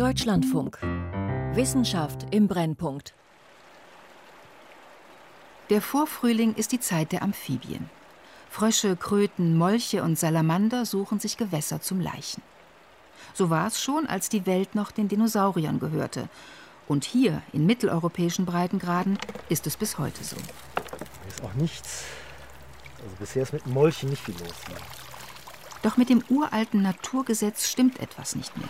Deutschlandfunk. Wissenschaft im Brennpunkt. Der Vorfrühling ist die Zeit der Amphibien. Frösche, Kröten, Molche und Salamander suchen sich Gewässer zum Laichen. So war es schon, als die Welt noch den Dinosauriern gehörte. Und hier, in mitteleuropäischen Breitengraden, ist es bis heute so. Hier ist auch nichts. Also bisher ist mit Molchen nicht viel los. Doch mit dem uralten Naturgesetz stimmt etwas nicht mehr.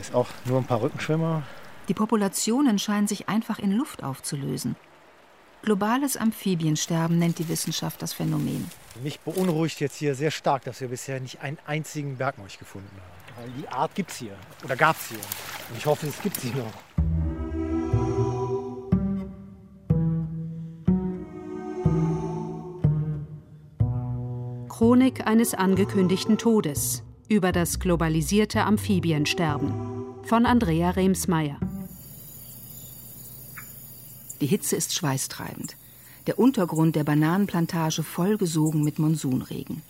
Ist auch nur ein paar Rückenschwimmer. Die Populationen scheinen sich einfach in Luft aufzulösen. Globales Amphibiensterben nennt die Wissenschaft das Phänomen. Mich beunruhigt jetzt hier sehr stark, dass wir bisher nicht einen einzigen Bergmolch gefunden haben. Weil die Art gibt es hier. Oder gab es hier. Und ich hoffe, es gibt sie noch. Chronik eines angekündigten Todes über das globalisierte Amphibiensterben von Andrea Remsmeier. Die Hitze ist schweißtreibend. Der Untergrund der Bananenplantage vollgesogen mit Monsunregen.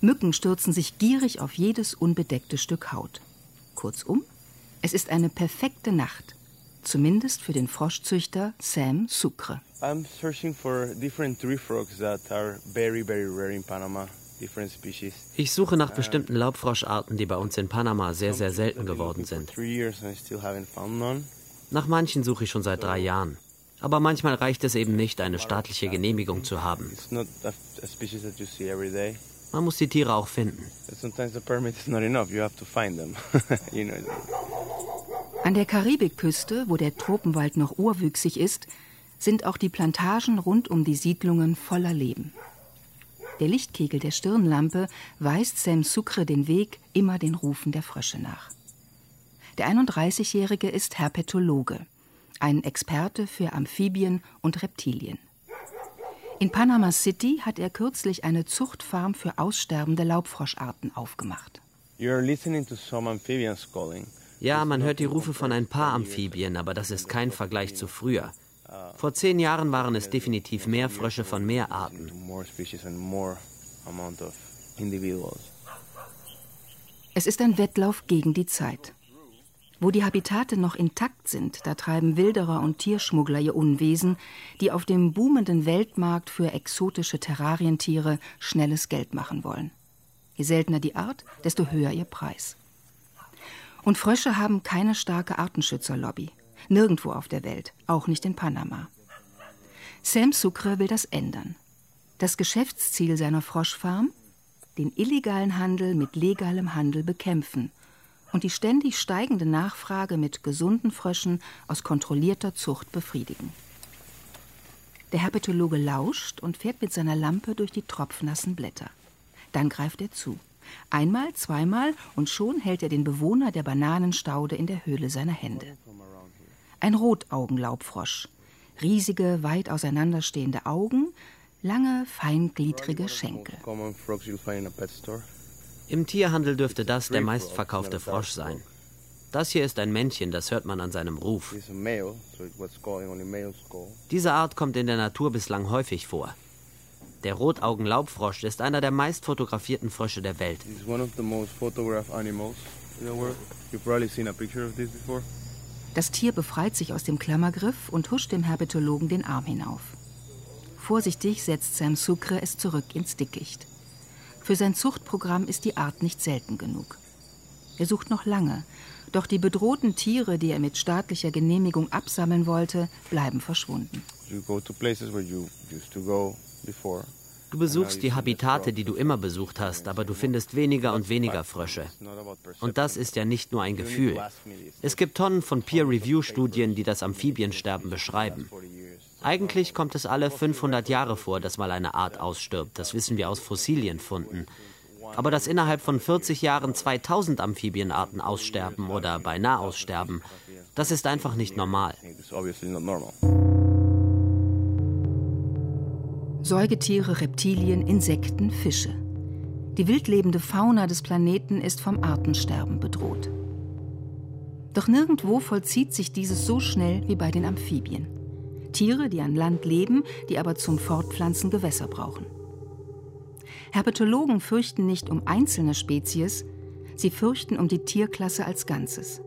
Mücken stürzen sich gierig auf jedes unbedeckte Stück Haut. Kurzum, es ist eine perfekte Nacht. Zumindest für den Froschzüchter Sam Sucre. I'm searching for different tree frogs that are very, very rare in Panama. Ich suche nach bestimmten Laubfroscharten, die bei uns in Panama sehr, sehr selten geworden sind. Nach manchen suche ich schon seit drei Jahren. Aber manchmal reicht es eben nicht, eine staatliche Genehmigung zu haben. Man muss die Tiere auch finden. An der Karibikküste, wo der Tropenwald noch urwüchsig ist, sind auch die Plantagen rund um die Siedlungen voller Leben. Der Lichtkegel der Stirnlampe weist Sam Sucre den Weg immer den Rufen der Frösche nach. Der 31-Jährige ist Herpetologe, ein Experte für Amphibien und Reptilien. In Panama City hat er kürzlich eine Zuchtfarm für aussterbende Laubfroscharten aufgemacht. Ja, man hört die Rufe von ein paar Amphibien, aber das ist kein Vergleich zu früher. Vor zehn Jahren waren es definitiv mehr Frösche von mehr Arten. Es ist ein Wettlauf gegen die Zeit. Wo die Habitate noch intakt sind, da treiben Wilderer und Tierschmuggler ihr Unwesen, die auf dem boomenden Weltmarkt für exotische Terrarientiere schnelles Geld machen wollen. Je seltener die Art, desto höher ihr Preis. Und Frösche haben keine starke Artenschützerlobby. Nirgendwo auf der Welt, auch nicht in Panama. Sam Sucre will das ändern. Das Geschäftsziel seiner Froschfarm? Den illegalen Handel mit legalem Handel bekämpfen und die ständig steigende Nachfrage mit gesunden Fröschen aus kontrollierter Zucht befriedigen. Der Herpetologe lauscht und fährt mit seiner Lampe durch die tropfnassen Blätter. Dann greift er zu. Einmal, zweimal und schon hält er den Bewohner der Bananenstaude in der Höhle seiner Hände. Ein Rotaugenlaubfrosch. Riesige, weit auseinanderstehende Augen, lange, feingliedrige Schenkel. Im Tierhandel dürfte das der meistverkaufte Frosch sein. Das hier ist ein Männchen, das hört man an seinem Ruf. Diese Art kommt in der Natur bislang häufig vor. Der Rotaugenlaubfrosch ist einer der meist fotografierten Frösche der Welt. Das Tier befreit sich aus dem Klammergriff und huscht dem Herpetologen den Arm hinauf. Vorsichtig setzt Sam Sucre es zurück ins Dickicht. Für sein Zuchtprogramm ist die Art nicht selten genug. Er sucht noch lange, doch die bedrohten Tiere, die er mit staatlicher Genehmigung absammeln wollte, bleiben verschwunden. Du besuchst die Habitate, die du immer besucht hast, aber du findest weniger und weniger Frösche. Und das ist ja nicht nur ein Gefühl. Es gibt Tonnen von Peer-Review-Studien, die das Amphibiensterben beschreiben. Eigentlich kommt es alle 500 Jahre vor, dass mal eine Art ausstirbt. Das wissen wir aus Fossilienfunden. Aber dass innerhalb von 40 Jahren 2000 Amphibienarten aussterben oder beinahe aussterben, das ist einfach nicht normal. Säugetiere, Reptilien, Insekten, Fische. Die wildlebende Fauna des Planeten ist vom Artensterben bedroht. Doch nirgendwo vollzieht sich dieses so schnell wie bei den Amphibien. Tiere, die an Land leben, die aber zum Fortpflanzen Gewässer brauchen. Herpetologen fürchten nicht um einzelne Spezies, Sie fürchten um die Tierklasse als Ganzes.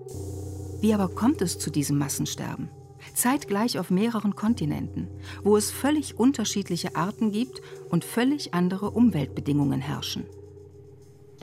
Wie aber kommt es zu diesem Massensterben? Zeitgleich auf mehreren Kontinenten, wo es völlig unterschiedliche Arten gibt und völlig andere Umweltbedingungen herrschen.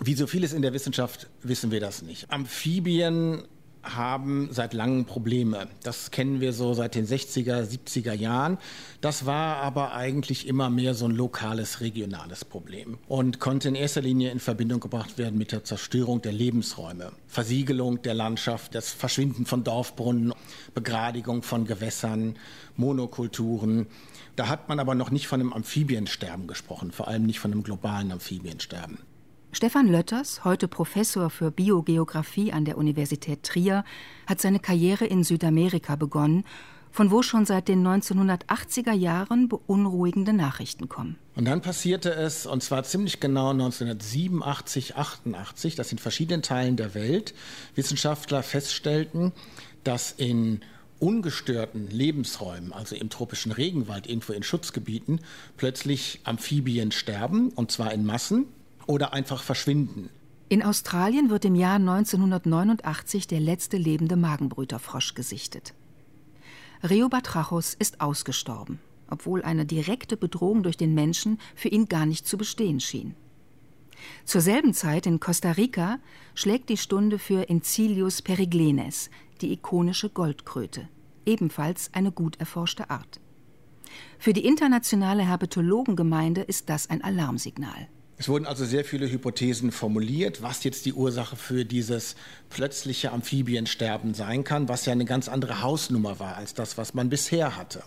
Wie so vieles in der Wissenschaft wissen wir das nicht. Amphibien haben seit langem Probleme. Das kennen wir so seit den 60er, 70er Jahren. Das war aber eigentlich immer mehr so ein lokales, regionales Problem und konnte in erster Linie in Verbindung gebracht werden mit der Zerstörung der Lebensräume, Versiegelung der Landschaft, das Verschwinden von Dorfbrunnen, Begradigung von Gewässern, Monokulturen. Da hat man aber noch nicht von einem Amphibiensterben gesprochen, vor allem nicht von einem globalen Amphibiensterben. Stefan Lötters, heute Professor für Biogeographie an der Universität Trier, hat seine Karriere in Südamerika begonnen, von wo schon seit den 1980er Jahren beunruhigende Nachrichten kommen. Und dann passierte es, und zwar ziemlich genau 1987, 88, dass in verschiedenen Teilen der Welt Wissenschaftler feststellten, dass in ungestörten Lebensräumen, also im tropischen Regenwald, irgendwo in Schutzgebieten, plötzlich Amphibien sterben, und zwar in Massen oder einfach verschwinden. In Australien wird im Jahr 1989 der letzte lebende Magenbrüterfrosch gesichtet. Rheobatrachus ist ausgestorben, obwohl eine direkte Bedrohung durch den Menschen für ihn gar nicht zu bestehen schien. Zur selben Zeit in Costa Rica schlägt die Stunde für Encilius periglenes, die ikonische Goldkröte, ebenfalls eine gut erforschte Art. Für die internationale Herpetologengemeinde ist das ein Alarmsignal. Es wurden also sehr viele Hypothesen formuliert, was jetzt die Ursache für dieses plötzliche Amphibiensterben sein kann, was ja eine ganz andere Hausnummer war als das, was man bisher hatte.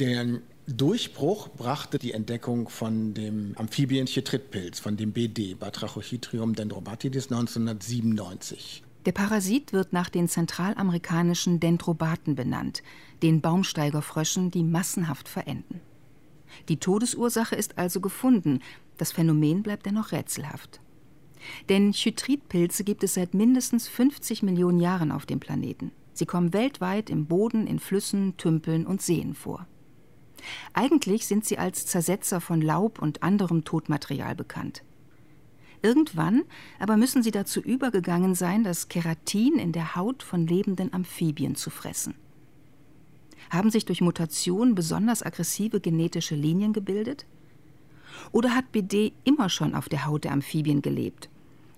Den Durchbruch brachte die Entdeckung von dem Amphibienchitritpilz, von dem BD, Batrachochytrium dendrobatidis, 1997. Der Parasit wird nach den zentralamerikanischen Dendrobaten benannt, den Baumsteigerfröschen, die massenhaft verenden. Die Todesursache ist also gefunden, das Phänomen bleibt dennoch rätselhaft. Denn Chytridpilze gibt es seit mindestens 50 Millionen Jahren auf dem Planeten. Sie kommen weltweit im Boden, in Flüssen, Tümpeln und Seen vor. Eigentlich sind sie als Zersetzer von Laub und anderem Totmaterial bekannt. Irgendwann aber müssen sie dazu übergegangen sein, das Keratin in der Haut von lebenden Amphibien zu fressen. Haben sich durch Mutation besonders aggressive genetische Linien gebildet? Oder hat BD immer schon auf der Haut der Amphibien gelebt?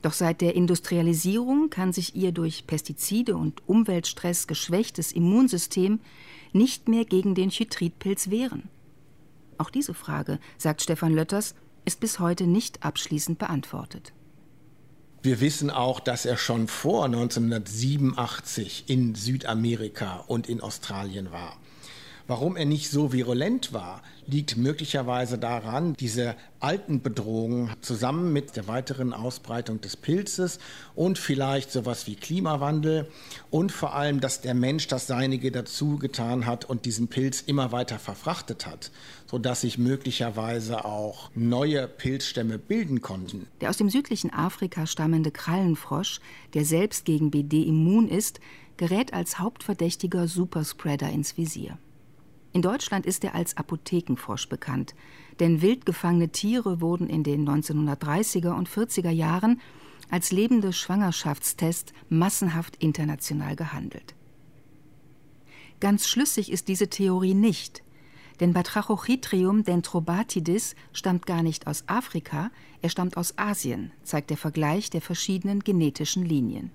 Doch seit der Industrialisierung kann sich ihr durch Pestizide und Umweltstress geschwächtes Immunsystem nicht mehr gegen den Chytridpilz wehren. Auch diese Frage, sagt Stefan Lötters, ist bis heute nicht abschließend beantwortet. Wir wissen auch, dass er schon vor 1987 in Südamerika und in Australien war. Warum er nicht so virulent war, liegt möglicherweise daran, diese alten Bedrohungen zusammen mit der weiteren Ausbreitung des Pilzes und vielleicht sowas wie Klimawandel und vor allem, dass der Mensch das Seinige dazu getan hat und diesen Pilz immer weiter verfrachtet hat, sodass sich möglicherweise auch neue Pilzstämme bilden konnten. Der aus dem südlichen Afrika stammende Krallenfrosch, der selbst gegen BD immun ist, gerät als hauptverdächtiger Superspreader ins Visier. In Deutschland ist er als Apothekenfrosch bekannt, denn wild gefangene Tiere wurden in den 1930er und 40er Jahren als lebende Schwangerschaftstest massenhaft international gehandelt. Ganz schlüssig ist diese Theorie nicht, denn Batrachochytrium dendrobatidis stammt gar nicht aus Afrika, er stammt aus Asien, zeigt der Vergleich der verschiedenen genetischen Linien.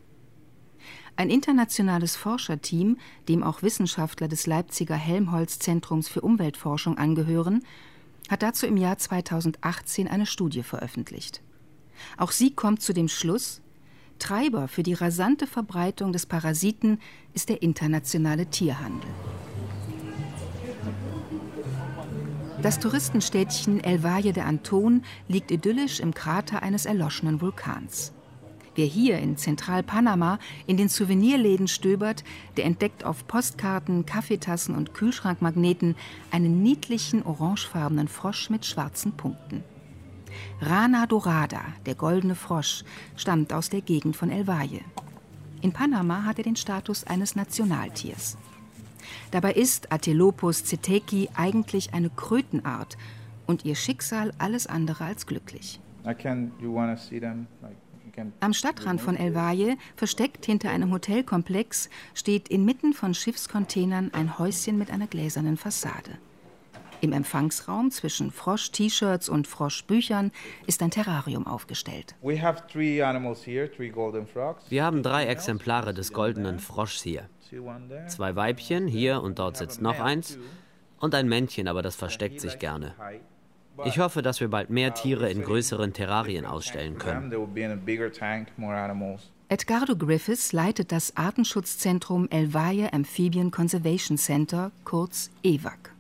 Ein internationales Forscherteam, dem auch Wissenschaftler des Leipziger Helmholtz-Zentrums für Umweltforschung angehören, hat dazu im Jahr 2018 eine Studie veröffentlicht. Auch sie kommt zu dem Schluss, Treiber für die rasante Verbreitung des Parasiten ist der internationale Tierhandel. Das Touristenstädtchen El Valle de Anton liegt idyllisch im Krater eines erloschenen Vulkans. Wer hier in Zentralpanama in den Souvenirläden stöbert, der entdeckt auf Postkarten, Kaffeetassen und Kühlschrankmagneten einen niedlichen orangefarbenen Frosch mit schwarzen Punkten. Rana dorada, der goldene Frosch, stammt aus der Gegend von El Valle. In Panama hat er den Status eines Nationaltiers. Dabei ist Atelopus ceteki eigentlich eine Krötenart und ihr Schicksal alles andere als glücklich. I can, you see them, like Am Stadtrand von El Valle, versteckt hinter einem Hotelkomplex, steht inmitten von Schiffscontainern ein Häuschen mit einer gläsernen Fassade. Im Empfangsraum zwischen Frosch-T-Shirts und Frosch-Büchern ist ein Terrarium aufgestellt. Wir haben drei Exemplare des goldenen Froschs hier. Zwei Weibchen, hier und dort sitzt noch eins, und ein Männchen, aber das versteckt sich gerne. Ich hoffe, dass wir bald mehr Tiere in größeren Terrarien ausstellen können. Edgardo Griffiths leitet das Artenschutzzentrum El Valle Amphibian Conservation Center, kurz EWAC.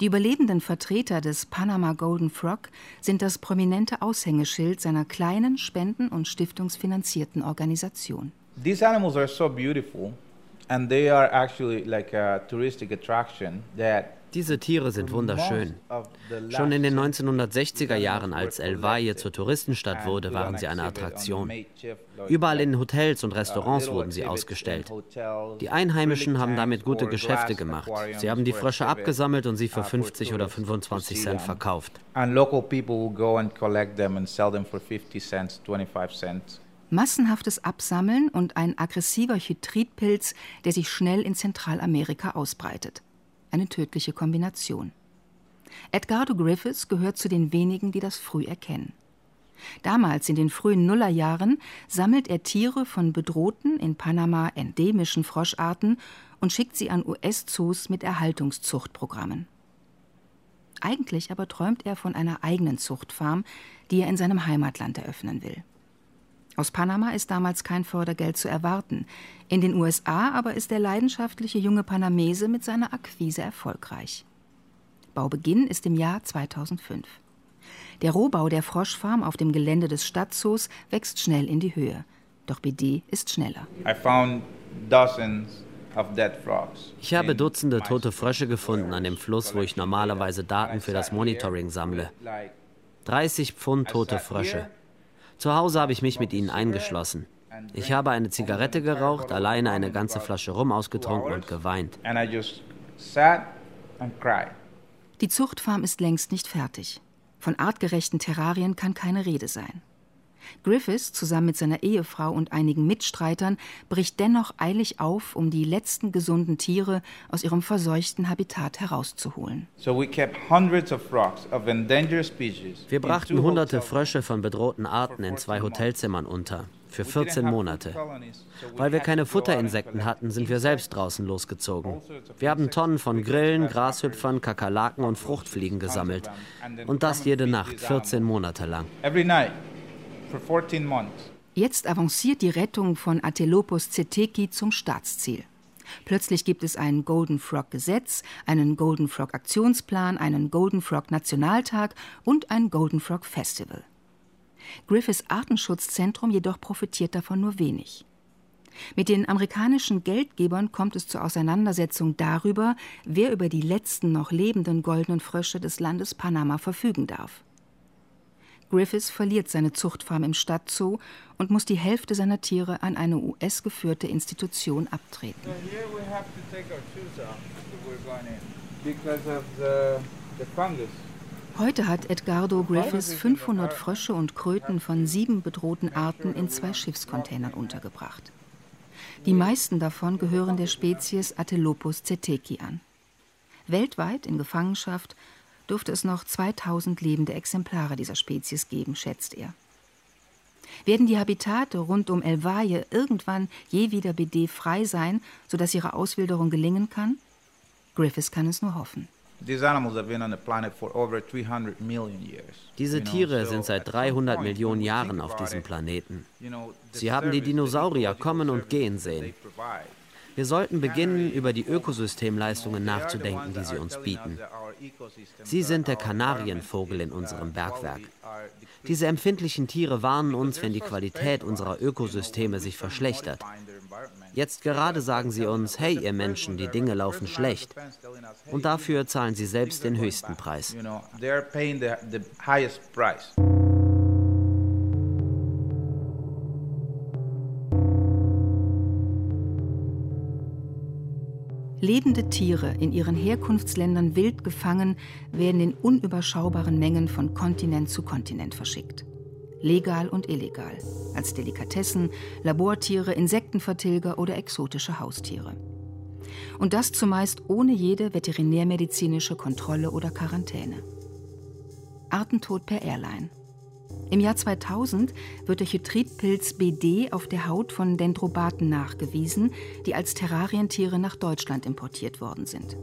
Die überlebenden Vertreter des Panama Golden Frog sind das prominente Aushängeschild seiner kleinen, spenden- und stiftungsfinanzierten Organisation. These animals are so beautiful and they are actually like a touristic attraction that diese Tiere sind wunderschön. Schon in den 1960er Jahren, als El Valle zur Touristenstadt wurde, waren sie eine Attraktion. Überall in Hotels und Restaurants wurden sie ausgestellt. Die Einheimischen haben damit gute Geschäfte gemacht. Sie haben die Frösche abgesammelt und sie für 50 oder 25 Cent verkauft. Massenhaftes Absammeln und ein aggressiver Chytridpilz, der sich schnell in Zentralamerika ausbreitet eine tödliche Kombination. Edgardo Griffiths gehört zu den wenigen, die das früh erkennen. Damals, in den frühen Nullerjahren, sammelt er Tiere von bedrohten, in Panama endemischen Froscharten und schickt sie an US-Zoos mit Erhaltungszuchtprogrammen. Eigentlich aber träumt er von einer eigenen Zuchtfarm, die er in seinem Heimatland eröffnen will. Aus Panama ist damals kein Fördergeld zu erwarten. In den USA aber ist der leidenschaftliche junge Panamese mit seiner Akquise erfolgreich. Baubeginn ist im Jahr 2005. Der Rohbau der Froschfarm auf dem Gelände des Stadtzoos wächst schnell in die Höhe. Doch BD ist schneller. Ich habe Dutzende tote Frösche gefunden an dem Fluss, wo ich normalerweise Daten für das Monitoring sammle. 30 Pfund tote Frösche. Zu Hause habe ich mich mit ihnen eingeschlossen. Ich habe eine Zigarette geraucht, alleine eine ganze Flasche Rum ausgetrunken und geweint. Die Zuchtfarm ist längst nicht fertig. Von artgerechten Terrarien kann keine Rede sein. Griffiths zusammen mit seiner Ehefrau und einigen Mitstreitern bricht dennoch eilig auf, um die letzten gesunden Tiere aus ihrem verseuchten Habitat herauszuholen. Wir brachten hunderte Frösche von bedrohten Arten in zwei Hotelzimmern unter, für 14 Monate. Weil wir keine Futterinsekten hatten, sind wir selbst draußen losgezogen. Wir haben Tonnen von Grillen, Grashüpfern, Kakerlaken und Fruchtfliegen gesammelt. Und das jede Nacht, 14 Monate lang. Jetzt avanciert die Rettung von Atelopus zeteki zum Staatsziel. Plötzlich gibt es ein Golden Frog Gesetz, einen Golden Frog Aktionsplan, einen Golden Frog Nationaltag und ein Golden Frog Festival. Griffiths Artenschutzzentrum jedoch profitiert davon nur wenig. Mit den amerikanischen Geldgebern kommt es zur Auseinandersetzung darüber, wer über die letzten noch lebenden goldenen Frösche des Landes Panama verfügen darf. Griffiths verliert seine Zuchtfarm im Stadtzoo und muss die Hälfte seiner Tiere an eine US-geführte Institution abtreten. Heute hat Edgardo Griffiths 500 Frösche und Kröten von sieben bedrohten Arten in zwei Schiffscontainern untergebracht. Die meisten davon gehören der Spezies Atelopus zeteki an. Weltweit in Gefangenschaft dürfte es noch 2000 lebende Exemplare dieser Spezies geben, schätzt er. Werden die Habitate rund um El Valle irgendwann je wieder BD-frei sein, sodass ihre Auswilderung gelingen kann? Griffiths kann es nur hoffen. Diese Tiere sind seit 300 Millionen Jahren auf diesem Planeten. Sie haben die Dinosaurier kommen und gehen sehen. Wir sollten beginnen, über die Ökosystemleistungen nachzudenken, die sie uns bieten. Sie sind der Kanarienvogel in unserem Bergwerk. Diese empfindlichen Tiere warnen uns, wenn die Qualität unserer Ökosysteme sich verschlechtert. Jetzt gerade sagen sie uns, hey ihr Menschen, die Dinge laufen schlecht. Und dafür zahlen sie selbst den höchsten Preis. Lebende Tiere in ihren Herkunftsländern wild gefangen, werden in unüberschaubaren Mengen von Kontinent zu Kontinent verschickt. legal und illegal, als Delikatessen, Labortiere, Insektenvertilger oder exotische Haustiere. Und das zumeist ohne jede veterinärmedizinische Kontrolle oder Quarantäne. Artentod per Airline. Im Jahr 2000 wird der Chytridpilz BD auf der Haut von Dendrobaten nachgewiesen, die als Terrarientiere nach Deutschland importiert worden sind.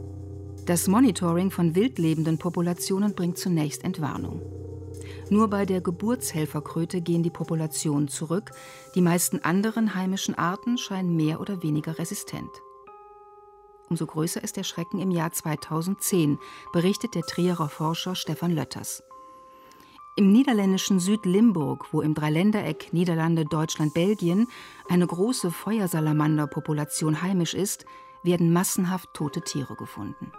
Das Monitoring von wildlebenden Populationen bringt zunächst Entwarnung. Nur bei der Geburtshelferkröte gehen die Populationen zurück, die meisten anderen heimischen Arten scheinen mehr oder weniger resistent. Umso größer ist der Schrecken im Jahr 2010, berichtet der Trierer Forscher Stefan Lötters. Im niederländischen Südlimburg, wo im Dreiländereck Niederlande, Deutschland, Belgien eine große Feuersalamanderpopulation heimisch ist, werden massenhaft tote Tiere gefunden.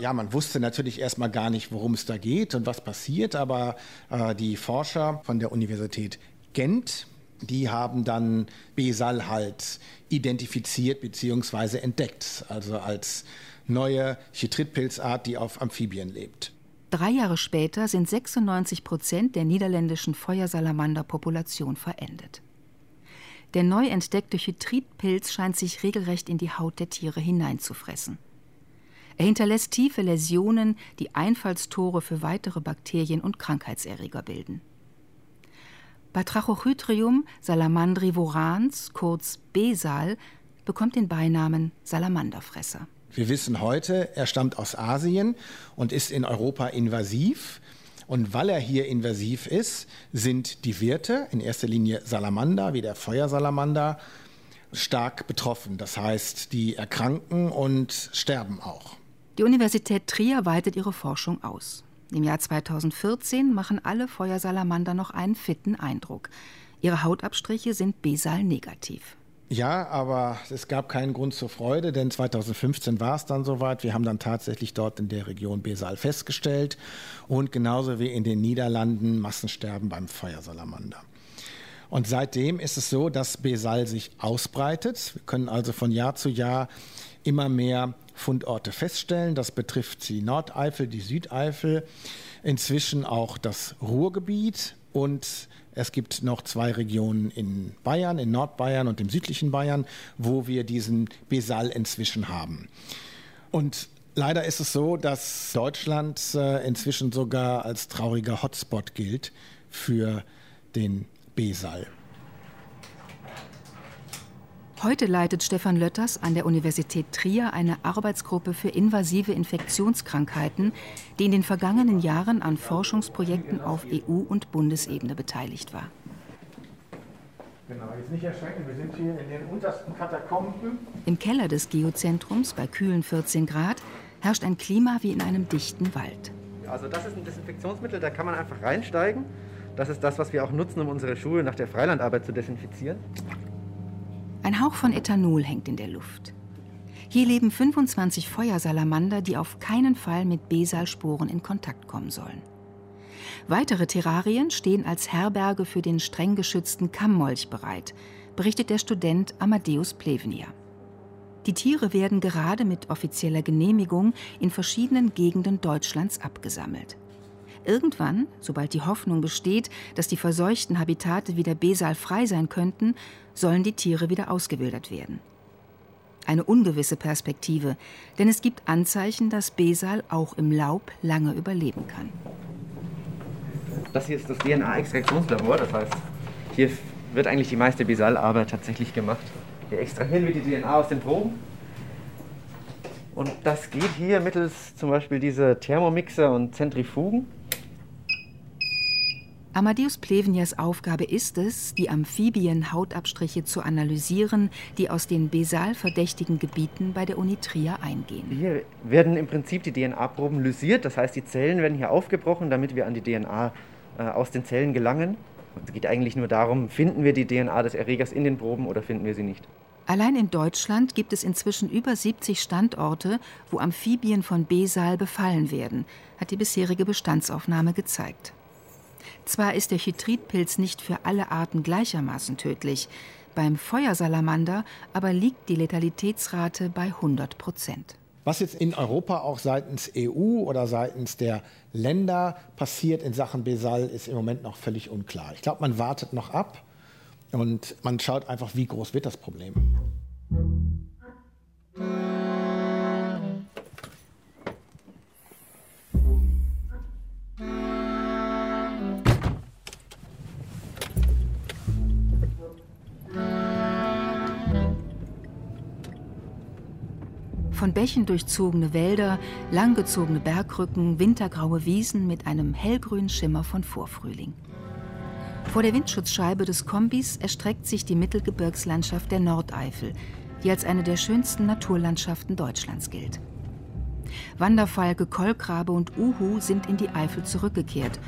Ja, man wusste natürlich erstmal gar nicht, worum es da geht und was passiert, aber äh, die Forscher von der Universität Gent, die haben dann Besal halt identifiziert bzw. entdeckt, also als neue Chytridpilzart, die auf Amphibien lebt. Drei Jahre später sind 96 Prozent der niederländischen Feuersalamander-Population verendet. Der neu entdeckte Chytridpilz scheint sich regelrecht in die Haut der Tiere hineinzufressen. Er hinterlässt tiefe Läsionen, die Einfallstore für weitere Bakterien und Krankheitserreger bilden. Bei Trachochytrium salamandrivorans, kurz Besal, bekommt den Beinamen Salamanderfresser. Wir wissen heute, er stammt aus Asien und ist in Europa invasiv. Und weil er hier invasiv ist, sind die Wirte, in erster Linie Salamander, wie der Feuersalamander, stark betroffen. Das heißt, die erkranken und sterben auch. Die Universität Trier weitet ihre Forschung aus. Im Jahr 2014 machen alle Feuersalamander noch einen fitten Eindruck. Ihre Hautabstriche sind Besal negativ. Ja, aber es gab keinen Grund zur Freude, denn 2015 war es dann soweit. Wir haben dann tatsächlich dort in der Region Besal festgestellt und genauso wie in den Niederlanden Massensterben beim Feuersalamander. Und seitdem ist es so, dass Besal sich ausbreitet. Wir können also von Jahr zu Jahr immer mehr Fundorte feststellen. Das betrifft die Nordeifel, die Südeifel, inzwischen auch das Ruhrgebiet und es gibt noch zwei Regionen in Bayern, in Nordbayern und im südlichen Bayern, wo wir diesen Besal inzwischen haben. Und leider ist es so, dass Deutschland äh, inzwischen sogar als trauriger Hotspot gilt für den Besal. Heute leitet Stefan Lötters an der Universität Trier eine Arbeitsgruppe für invasive Infektionskrankheiten, die in den vergangenen Jahren an Forschungsprojekten auf EU- und Bundesebene beteiligt war. Genau, jetzt nicht erschrecken, wir sind hier in den untersten Katakomben. Im Keller des Geozentrums bei kühlen 14 Grad herrscht ein Klima wie in einem dichten Wald. Also das ist ein Desinfektionsmittel, da kann man einfach reinsteigen. Das ist das, was wir auch nutzen, um unsere Schuhe nach der Freilandarbeit zu desinfizieren. Ein Hauch von Ethanol hängt in der Luft. Hier leben 25 Feuersalamander, die auf keinen Fall mit Besalsporen in Kontakt kommen sollen. Weitere Terrarien stehen als Herberge für den streng geschützten Kammmolch bereit, berichtet der Student Amadeus Plevnia. Die Tiere werden gerade mit offizieller Genehmigung in verschiedenen Gegenden Deutschlands abgesammelt. Irgendwann, sobald die Hoffnung besteht, dass die verseuchten Habitate wieder besalfrei sein könnten, sollen die Tiere wieder ausgewildert werden. Eine ungewisse Perspektive, denn es gibt Anzeichen, dass Besal auch im Laub lange überleben kann. Das hier ist das DNA-Extraktionslabor, das heißt, hier wird eigentlich die meiste Besalarbeit tatsächlich gemacht. Hier extrahieren wir die DNA aus den Proben. Und das geht hier mittels zum Beispiel dieser Thermomixer und Zentrifugen. Amadeus Plevenias Aufgabe ist es, die Amphibien-Hautabstriche zu analysieren, die aus den Besal-verdächtigen Gebieten bei der Uni Trier eingehen. Hier werden im Prinzip die DNA-Proben lysiert, das heißt, die Zellen werden hier aufgebrochen, damit wir an die DNA äh, aus den Zellen gelangen. Es geht eigentlich nur darum, finden wir die DNA des Erregers in den Proben oder finden wir sie nicht. Allein in Deutschland gibt es inzwischen über 70 Standorte, wo Amphibien von Besal befallen werden, hat die bisherige Bestandsaufnahme gezeigt. Zwar ist der Chytridpilz nicht für alle Arten gleichermaßen tödlich, beim Feuersalamander aber liegt die Letalitätsrate bei 100 Prozent. Was jetzt in Europa auch seitens EU oder seitens der Länder passiert in Sachen Besal, ist im Moment noch völlig unklar. Ich glaube, man wartet noch ab und man schaut einfach, wie groß wird das Problem. Bächen durchzogene Wälder, langgezogene Bergrücken, wintergraue Wiesen mit einem hellgrünen Schimmer von Vorfrühling. Vor der Windschutzscheibe des Kombis erstreckt sich die Mittelgebirgslandschaft der Nordeifel, die als eine der schönsten Naturlandschaften Deutschlands gilt. Wanderfalke, Kolkrabe und Uhu sind in die Eifel zurückgekehrt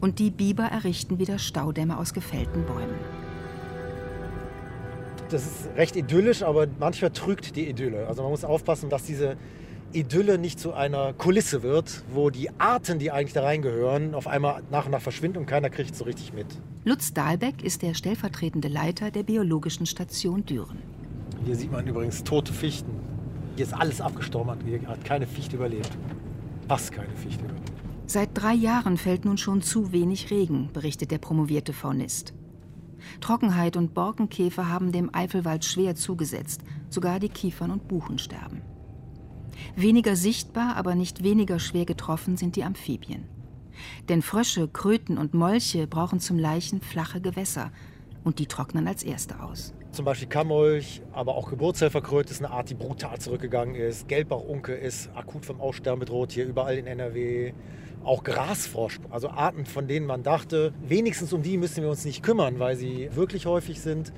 und die Biber errichten wieder Staudämme aus gefällten Bäumen. Das ist recht idyllisch, aber manchmal trügt die Idylle. Also man muss aufpassen, dass diese Idylle nicht zu einer Kulisse wird, wo die Arten, die eigentlich da reingehören, auf einmal nach und nach verschwinden und keiner kriegt es so richtig mit. Lutz Dahlbeck ist der stellvertretende Leiter der Biologischen Station Düren. Hier sieht man übrigens tote Fichten. Hier ist alles abgestorben, hier hat keine Fichte überlebt. Fast keine Fichte überlebt. Seit drei Jahren fällt nun schon zu wenig Regen, berichtet der promovierte Faunist. Trockenheit und Borkenkäfer haben dem Eifelwald schwer zugesetzt. Sogar die Kiefern und Buchen sterben. Weniger sichtbar, aber nicht weniger schwer getroffen sind die Amphibien. Denn Frösche, Kröten und Molche brauchen zum Leichen flache Gewässer und die trocknen als erste aus. Zum Beispiel Kammolch, aber auch Geburtshelferkröte ist eine Art, die brutal zurückgegangen ist. Gelbbauchunke ist akut vom Aussterben bedroht, hier überall in NRW. Auch Grasfrosch, also Arten, von denen man dachte, wenigstens um die müssen wir uns nicht kümmern, weil sie wirklich häufig sind,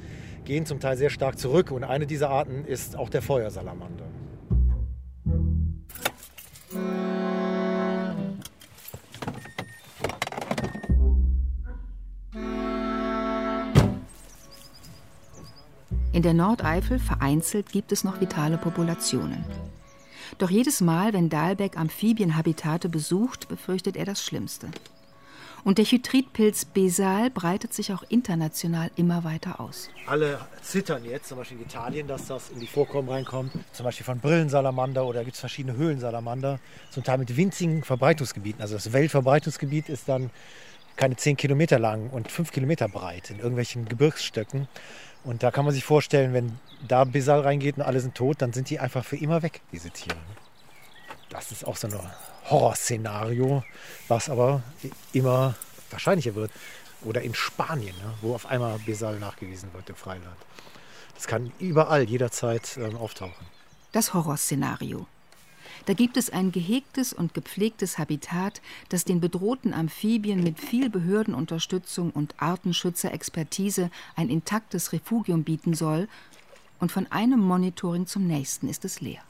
gehen zum Teil sehr stark zurück. Und eine dieser Arten ist auch der Feuersalamander. In der Nordeifel vereinzelt gibt es noch vitale Populationen. Doch jedes Mal, wenn Dahlbeck Amphibienhabitate besucht, befürchtet er das Schlimmste. Und der Hydridpilz Besal breitet sich auch international immer weiter aus. Alle zittern jetzt, zum Beispiel in Italien, dass das in die Vorkommen reinkommt. Zum Beispiel von Brillensalamander oder gibt es verschiedene Höhlensalamander, zum Teil mit winzigen Verbreitungsgebieten. Also das Weltverbreitungsgebiet ist dann keine zehn Kilometer lang und fünf Kilometer breit in irgendwelchen Gebirgsstöcken. Und da kann man sich vorstellen, wenn da Bisal reingeht und alle sind tot, dann sind die einfach für immer weg, diese Tiere. Das ist auch so ein Horrorszenario, was aber immer wahrscheinlicher wird. Oder in Spanien, ne, wo auf einmal Besal nachgewiesen wird im Freiland. Das kann überall, jederzeit ähm, auftauchen. Das Horrorszenario. Da gibt es ein gehegtes und gepflegtes Habitat, das den bedrohten Amphibien mit viel Behördenunterstützung und Artenschützerexpertise ein intaktes Refugium bieten soll, und von einem Monitoring zum nächsten ist es leer.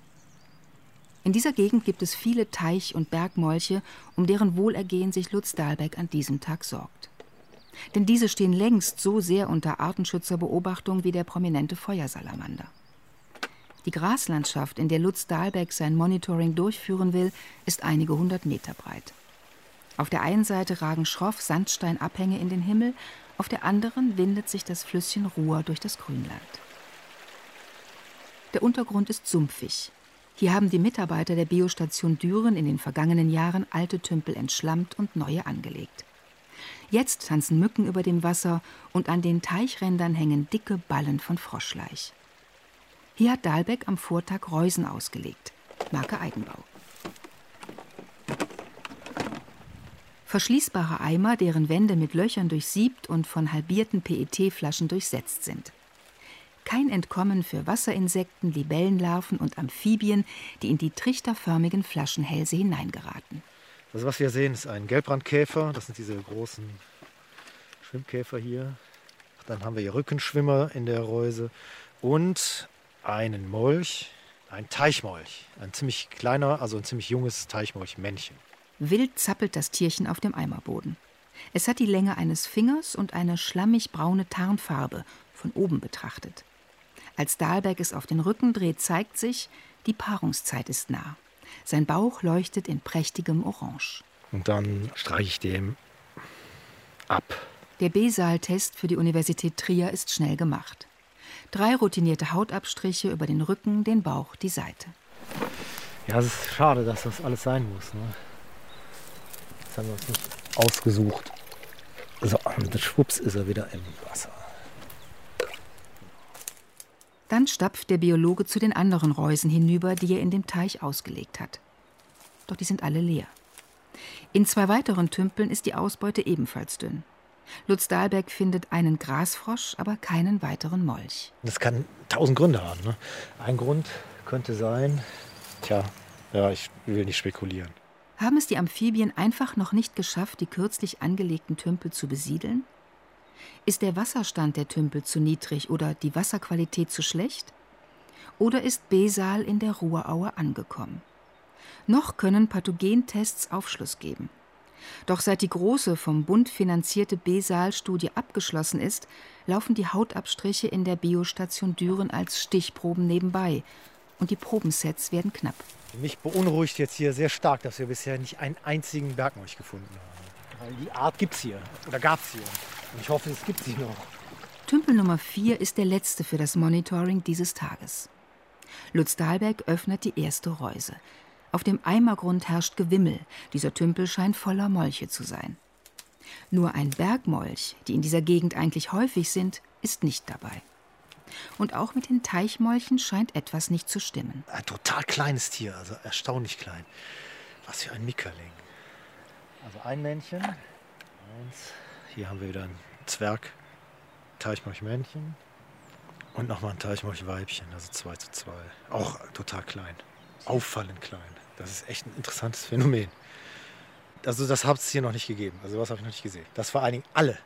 In dieser Gegend gibt es viele Teich- und Bergmolche, um deren Wohlergehen sich Lutz Dahlbeck an diesem Tag sorgt. Denn diese stehen längst so sehr unter Artenschützerbeobachtung wie der prominente Feuersalamander. Die Graslandschaft, in der Lutz Dahlbeck sein Monitoring durchführen will, ist einige hundert Meter breit. Auf der einen Seite ragen schroff Sandsteinabhänge in den Himmel, auf der anderen windet sich das Flüsschen Ruhr durch das Grünland. Der Untergrund ist sumpfig. Hier haben die Mitarbeiter der Biostation Düren in den vergangenen Jahren alte Tümpel entschlammt und neue angelegt. Jetzt tanzen Mücken über dem Wasser und an den Teichrändern hängen dicke Ballen von Froschleich. Hier hat Dahlbeck am Vortag Reusen ausgelegt. Marke Eigenbau. Verschließbare Eimer, deren Wände mit Löchern durchsiebt und von halbierten PET-Flaschen durchsetzt sind. Kein Entkommen für Wasserinsekten, Libellenlarven und Amphibien, die in die trichterförmigen Flaschenhälse hineingeraten. Also was wir sehen, ist ein Gelbrandkäfer. Das sind diese großen Schwimmkäfer hier. Dann haben wir hier Rückenschwimmer in der Reuse und einen Molch, ein Teichmolch, ein ziemlich kleiner, also ein ziemlich junges Teichmolchmännchen. Wild zappelt das Tierchen auf dem Eimerboden. Es hat die Länge eines Fingers und eine schlammig-braune Tarnfarbe, von oben betrachtet. Als Dahlberg es auf den Rücken dreht, zeigt sich, die Paarungszeit ist nah. Sein Bauch leuchtet in prächtigem Orange. Und dann streiche ich dem ab. Der B-Saal-Test für die Universität Trier ist schnell gemacht. Drei routinierte Hautabstriche über den Rücken, den Bauch, die Seite. Ja, es ist schade, dass das alles sein muss. Ne? Das haben wir uns nicht ausgesucht. So, und schwupps ist er wieder im Wasser. Dann stapft der Biologe zu den anderen Reusen hinüber, die er in dem Teich ausgelegt hat. Doch die sind alle leer. In zwei weiteren Tümpeln ist die Ausbeute ebenfalls dünn. Lutz Dahlberg findet einen Grasfrosch, aber keinen weiteren Molch. Das kann tausend Gründe haben. Ne? Ein Grund könnte sein, tja, ja, ich will nicht spekulieren. Haben es die Amphibien einfach noch nicht geschafft, die kürzlich angelegten Tümpel zu besiedeln? Ist der Wasserstand der Tümpel zu niedrig oder die Wasserqualität zu schlecht? Oder ist Besal in der Ruhraue angekommen? Noch können Pathogentests Aufschluss geben. Doch seit die große vom Bund finanzierte Besal-Studie abgeschlossen ist, laufen die Hautabstriche in der Biostation Düren als Stichproben nebenbei und die Probensets werden knapp. Mich beunruhigt jetzt hier sehr stark, dass wir bisher nicht einen einzigen Bergmolch gefunden haben. Weil die Art gibt es hier oder gab es hier. Und ich hoffe, es gibt sie noch. Tümpel Nummer 4 ist der letzte für das Monitoring dieses Tages. Lutz Dahlberg öffnet die erste Reuse. Auf dem Eimergrund herrscht Gewimmel. Dieser Tümpel scheint voller Molche zu sein. Nur ein Bergmolch, die in dieser Gegend eigentlich häufig sind, ist nicht dabei. Und auch mit den Teichmolchen scheint etwas nicht zu stimmen. Ein total kleines Tier, also erstaunlich klein. Was für ein Mickerling. Also ein Männchen. Eins. Hier haben wir wieder ein Zwerg. Teichmolchmännchen. Und nochmal ein Teichmolchweibchen, also zwei zu zwei. Auch total klein. Auffallend klein. Das ist echt ein interessantes Phänomen. Also das hat es hier noch nicht gegeben. Also was habe ich noch nicht gesehen. Das vor allen Dingen alle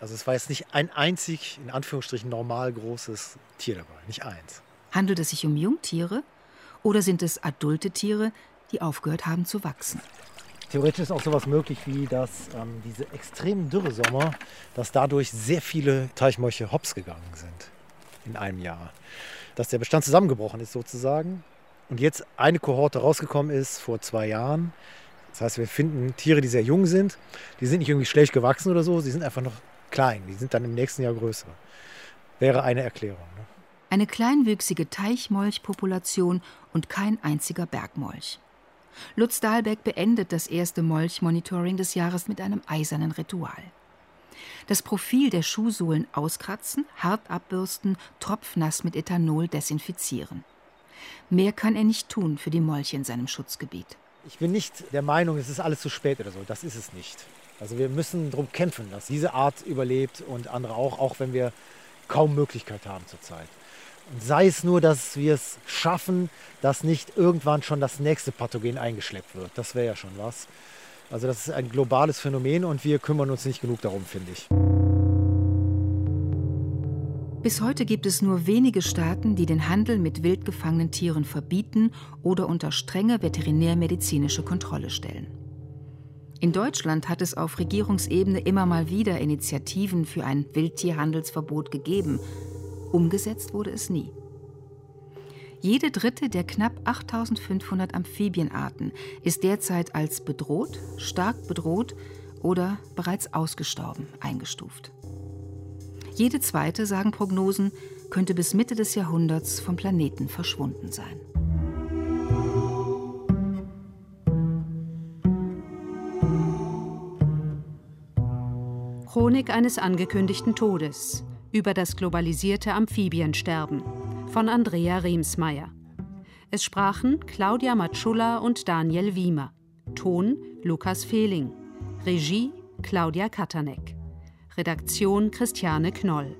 also es war jetzt nicht ein einzig, in Anführungsstrichen, normal großes Tier dabei, nicht eins. Handelt es sich um Jungtiere oder sind es adulte Tiere, die aufgehört haben zu wachsen? Theoretisch ist auch sowas möglich wie, dass ähm, diese extremen Dürresommer, dass dadurch sehr viele Teichmolche hops gegangen sind in einem Jahr. Dass der Bestand zusammengebrochen ist sozusagen und jetzt eine Kohorte rausgekommen ist vor zwei Jahren. Das heißt, wir finden Tiere, die sehr jung sind. Die sind nicht irgendwie schlecht gewachsen oder so, sie sind einfach noch klein. Die sind dann im nächsten Jahr größer. Wäre eine Erklärung. Ne? Eine kleinwüchsige Teichmolchpopulation und kein einziger Bergmolch. Lutz Dahlbeck beendet das erste Molchmonitoring des Jahres mit einem eisernen Ritual. Das Profil der Schuhsohlen auskratzen, hart abbürsten, tropfnass mit Ethanol desinfizieren. Mehr kann er nicht tun für die Molche in seinem Schutzgebiet. Ich bin nicht der Meinung, es ist alles zu spät oder so. Das ist es nicht. Also wir müssen darum kämpfen, dass diese Art überlebt und andere auch, auch wenn wir kaum Möglichkeit haben zurzeit. Und sei es nur, dass wir es schaffen, dass nicht irgendwann schon das nächste Pathogen eingeschleppt wird. Das wäre ja schon was. Also das ist ein globales Phänomen und wir kümmern uns nicht genug darum, finde ich. Bis heute gibt es nur wenige Staaten, die den Handel mit wild gefangenen Tieren verbieten oder unter strenge veterinärmedizinische Kontrolle stellen. In Deutschland hat es auf Regierungsebene immer mal wieder Initiativen für ein Wildtierhandelsverbot gegeben. Umgesetzt wurde es nie. Jede dritte der knapp 8500 Amphibienarten ist derzeit als bedroht, stark bedroht oder bereits ausgestorben eingestuft. Jede zweite, sagen Prognosen, könnte bis Mitte des Jahrhunderts vom Planeten verschwunden sein. Chronik eines angekündigten Todes über das globalisierte Amphibiensterben von Andrea Remsmeier. Es sprachen Claudia Matschulla und Daniel Wiemer. Ton Lukas Fehling. Regie Claudia Katanek. Redaktion Christiane Knoll.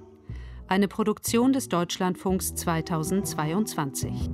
Eine Produktion des Deutschlandfunks 2022.